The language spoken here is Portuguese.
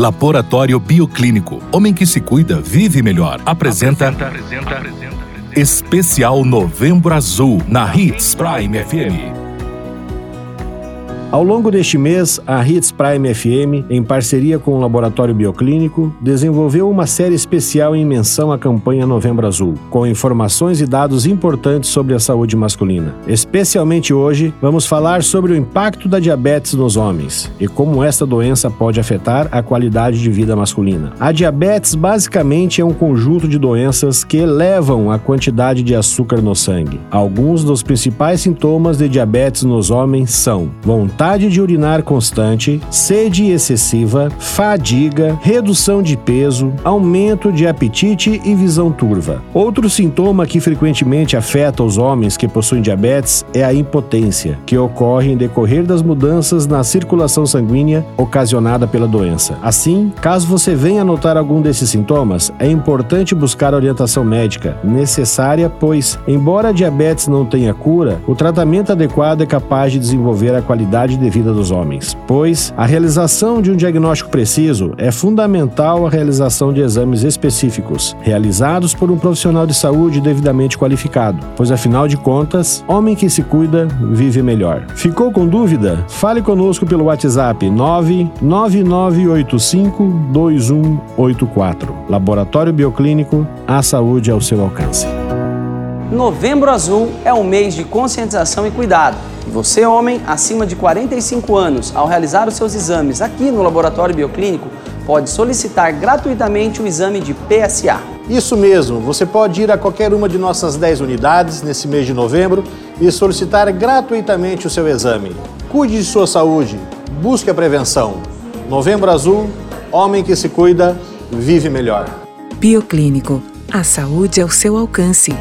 Laboratório Bioclínico. Homem que se cuida, vive melhor. Apresenta. apresenta, apresenta Especial Novembro Azul na Hits Prime FM. Ao longo deste mês, a Hits Prime FM, em parceria com o Laboratório Bioclínico, desenvolveu uma série especial em menção à campanha Novembro Azul, com informações e dados importantes sobre a saúde masculina. Especialmente hoje, vamos falar sobre o impacto da diabetes nos homens e como esta doença pode afetar a qualidade de vida masculina. A diabetes basicamente é um conjunto de doenças que elevam a quantidade de açúcar no sangue. Alguns dos principais sintomas de diabetes nos homens são vontade de urinar constante, sede excessiva, fadiga, redução de peso, aumento de apetite e visão turva. Outro sintoma que frequentemente afeta os homens que possuem diabetes é a impotência, que ocorre em decorrer das mudanças na circulação sanguínea ocasionada pela doença. Assim, caso você venha notar algum desses sintomas, é importante buscar orientação médica necessária, pois, embora a diabetes não tenha cura, o tratamento adequado é capaz de desenvolver a qualidade qualidade de vida dos homens, pois a realização de um diagnóstico preciso é fundamental à realização de exames específicos, realizados por um profissional de saúde devidamente qualificado, pois afinal de contas, homem que se cuida vive melhor. Ficou com dúvida? Fale conosco pelo WhatsApp 999852184. Laboratório Bioclínico, a saúde ao seu alcance. Novembro Azul é um mês de conscientização e cuidado. E você, homem, acima de 45 anos, ao realizar os seus exames aqui no Laboratório Bioclínico, pode solicitar gratuitamente o exame de PSA. Isso mesmo, você pode ir a qualquer uma de nossas 10 unidades nesse mês de novembro e solicitar gratuitamente o seu exame. Cuide de sua saúde, busque a prevenção. Novembro Azul, homem que se cuida, vive melhor. Bioclínico, a saúde ao seu alcance.